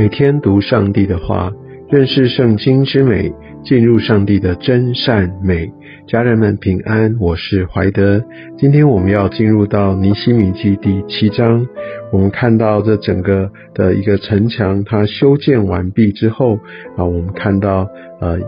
每天读上帝的话，认识圣经之美，进入上帝的真善美。家人们平安，我是怀德。今天我们要进入到尼西米记第七章。我们看到这整个的一个城墙，它修建完毕之后啊，我们看到呃。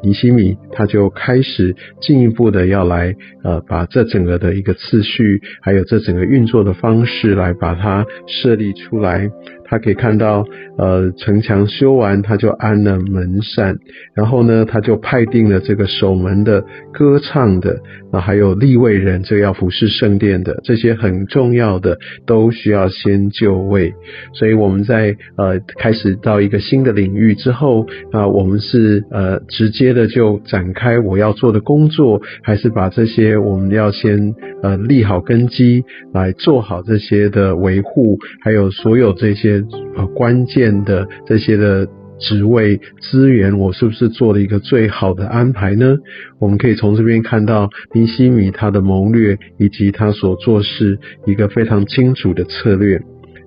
尼西米他就开始进一步的要来呃把这整个的一个次序，还有这整个运作的方式来把它设立出来。他可以看到，呃，城墙修完，他就安了门扇，然后呢，他就派定了这个守门的、歌唱的，啊，还有立位人，这要服侍圣殿的，这些很重要的，都需要先就位。所以我们在呃开始到一个新的领域之后，啊，我们是呃直接的就展开我要做的工作，还是把这些我们要先呃立好根基，来做好这些的维护，还有所有这些。呃，关键的这些的职位资源，我是不是做了一个最好的安排呢？我们可以从这边看到尼西米他的谋略，以及他所做事一个非常清楚的策略。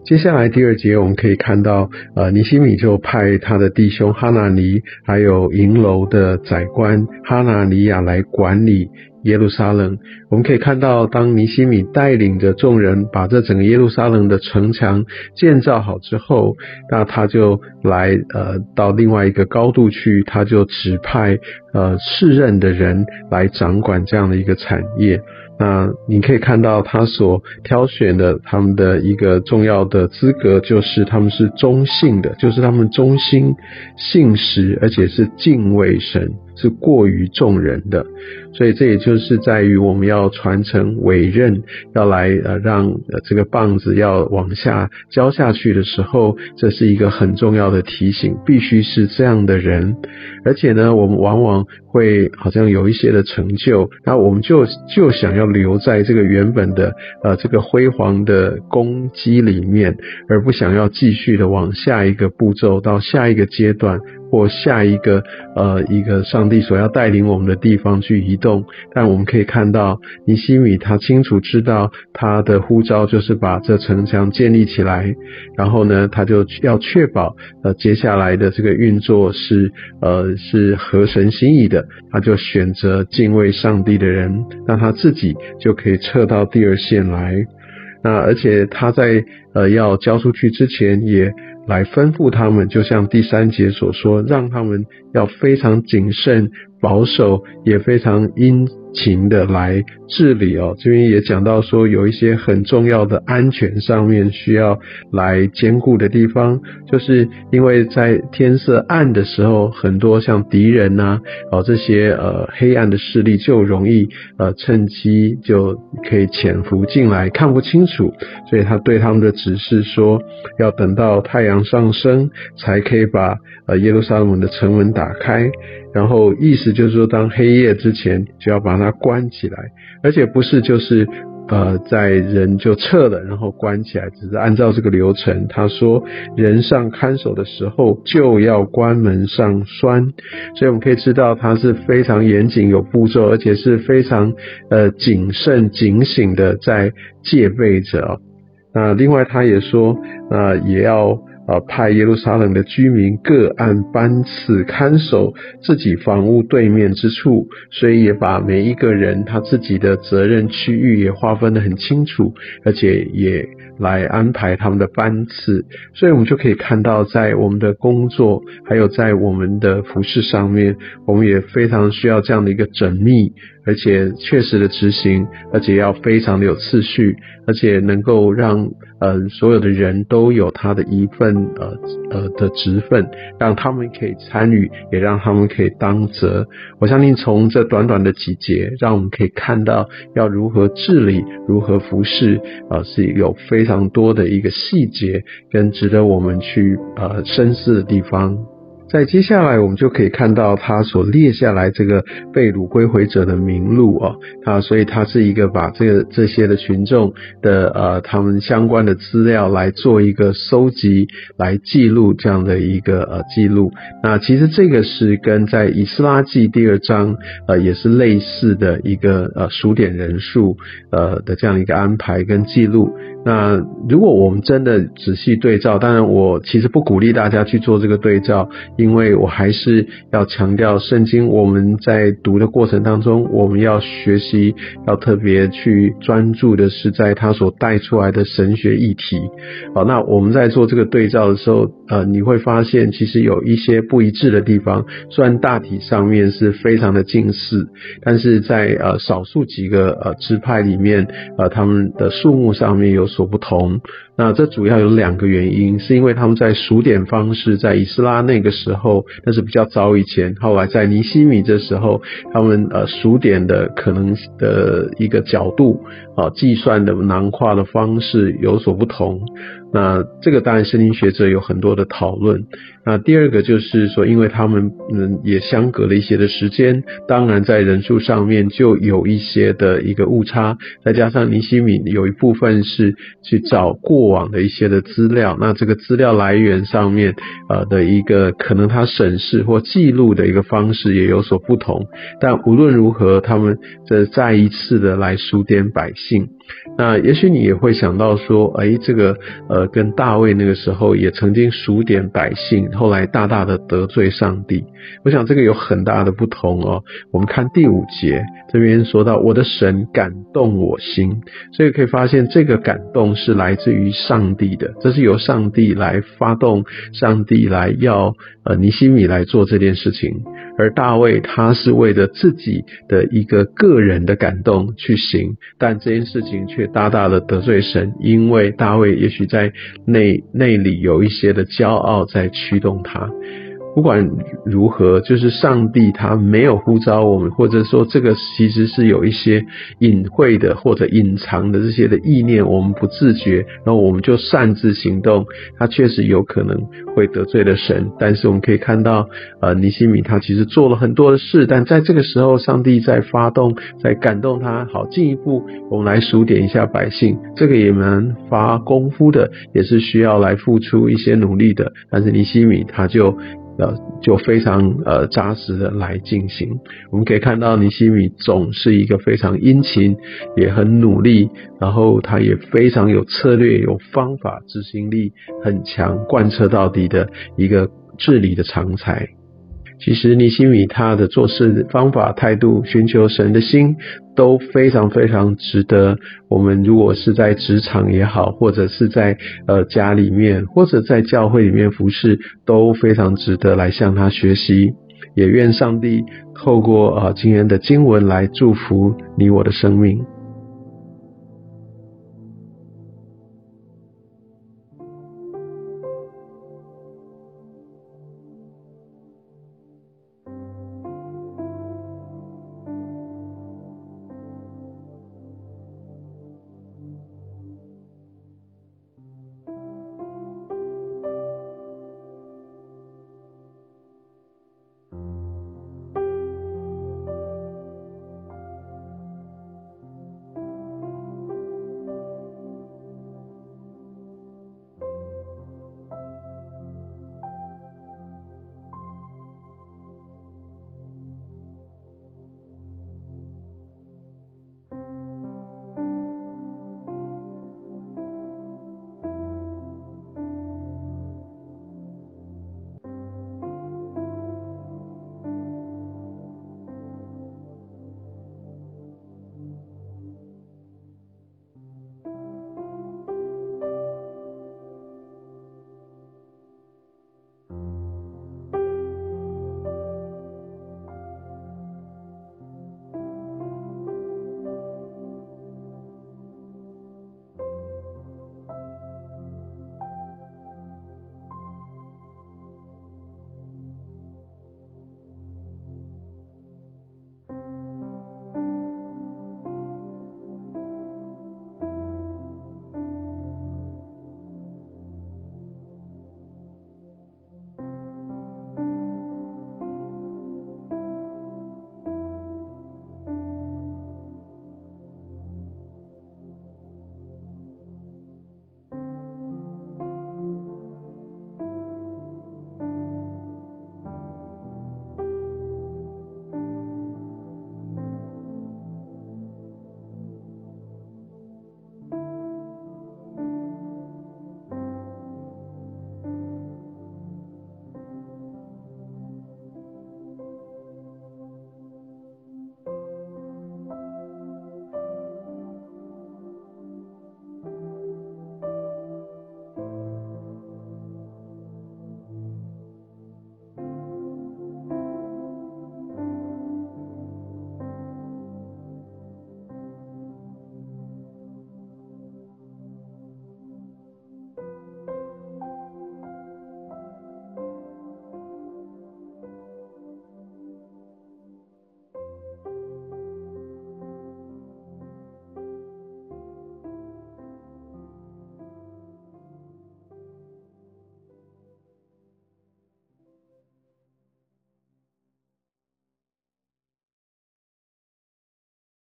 接下来第二节，我们可以看到，呃，尼西米就派他的弟兄哈纳尼，还有银楼的宰官哈纳尼亚来管理。耶路撒冷，我们可以看到，当尼西米带领着众人把这整个耶路撒冷的城墙建造好之后，那他就来呃到另外一个高度去，他就指派呃世任的人来掌管这样的一个产业。那你可以看到他所挑选的他们的一个重要的资格，就是他们是中性的，就是他们忠心信实，而且是敬畏神。是过于众人的，所以这也就是在于我们要传承委任，要来呃让呃这个棒子要往下交下去的时候，这是一个很重要的提醒，必须是这样的人。而且呢，我们往往会好像有一些的成就，那我们就就想要留在这个原本的呃这个辉煌的功绩里面，而不想要继续的往下一个步骤到下一个阶段。或下一个呃一个上帝所要带领我们的地方去移动，但我们可以看到尼西米他清楚知道他的呼召就是把这城墙建立起来，然后呢他就要确保呃接下来的这个运作是呃是合神心意的，他就选择敬畏上帝的人，那他自己就可以撤到第二线来。那而且他在呃要交出去之前也。来吩咐他们，就像第三节所说，让他们要非常谨慎、保守，也非常殷。情的来治理哦，这边也讲到说有一些很重要的安全上面需要来兼顾的地方，就是因为在天色暗的时候，很多像敌人呐哦这些呃黑暗的势力就容易呃趁机就可以潜伏进来，看不清楚，所以他对他们的指示说，要等到太阳上升才可以把呃耶路撒冷的城门打开。然后意思就是说，当黑夜之前就要把它关起来，而且不是就是呃在人就撤了，然后关起来，只是按照这个流程。他说，人上看守的时候就要关门上栓，所以我们可以知道他是非常严谨有步骤，而且是非常呃谨慎警醒的在戒备着。那另外他也说，那也要。啊，派耶路撒冷的居民各按班次看守自己房屋对面之处，所以也把每一个人他自己的责任区域也划分得很清楚，而且也。来安排他们的班次，所以我们就可以看到，在我们的工作，还有在我们的服饰上面，我们也非常需要这样的一个缜密，而且确实的执行，而且要非常的有次序，而且能够让呃所有的人都有他的一份呃呃的职分，让他们可以参与，也让他们可以当责。我相信从这短短的几节，让我们可以看到要如何治理，如何服侍，啊是有。非常多的一个细节跟值得我们去呃深思的地方。在接下来，我们就可以看到他所列下来这个被掳归回者的名录哦，啊，所以他是一个把这个这些的群众的呃他们相关的资料来做一个收集，来记录这样的一个呃记录。那其实这个是跟在以斯拉记第二章呃也是类似的一个呃数点人数呃的这样一个安排跟记录。那如果我们真的仔细对照，当然我其实不鼓励大家去做这个对照，因为我还是要强调圣经我们在读的过程当中，我们要学习，要特别去专注的是在它所带出来的神学议题。好，那我们在做这个对照的时候，呃，你会发现其实有一些不一致的地方，虽然大体上面是非常的近似，但是在呃少数几个呃支派里面，呃他们的数目上面有。所不同，那这主要有两个原因，是因为他们在数点方式，在以斯拉那个时候，那是比较早以前，后来在尼西米这时候，他们呃数点的可能的一个角度啊，计算的囊括的方式有所不同。那这个当然，圣经学者有很多的讨论。那第二个就是说，因为他们嗯也相隔了一些的时间，当然在人数上面就有一些的一个误差。再加上尼西米有一部分是去找过往的一些的资料，那这个资料来源上面呃的一个可能他审视或记录的一个方式也有所不同。但无论如何，他们这再一次的来数点百姓。那也许你也会想到说，哎，这个呃，跟大卫那个时候也曾经数点百姓，后来大大的得罪上帝。我想这个有很大的不同哦。我们看第五节这边说到，我的神感动我心，所以可以发现这个感动是来自于上帝的，这是由上帝来发动，上帝来要呃尼西米来做这件事情。而大卫他是为着自己的一个个人的感动去行，但这件事情却大大的得罪神，因为大卫也许在内内里有一些的骄傲在驱动他。不管如何，就是上帝他没有呼召我们，或者说这个其实是有一些隐晦的或者隐藏的这些的意念，我们不自觉，然后我们就擅自行动，他确实有可能会得罪了神。但是我们可以看到，呃，尼西米他其实做了很多的事，但在这个时候，上帝在发动，在感动他。好，进一步我们来数点一下百姓，这个也蛮发功夫的，也是需要来付出一些努力的。但是尼西米他就。呃，就非常呃扎实的来进行。我们可以看到尼西米总是一个非常殷勤，也很努力，然后他也非常有策略、有方法、执行力很强，贯彻到底的一个治理的常才。其实尼西米他的做事方法、态度、寻求神的心都非常非常值得我们。如果是在职场也好，或者是在呃家里面，或者在教会里面服侍，都非常值得来向他学习。也愿上帝透过呃今天的经文来祝福你我的生命。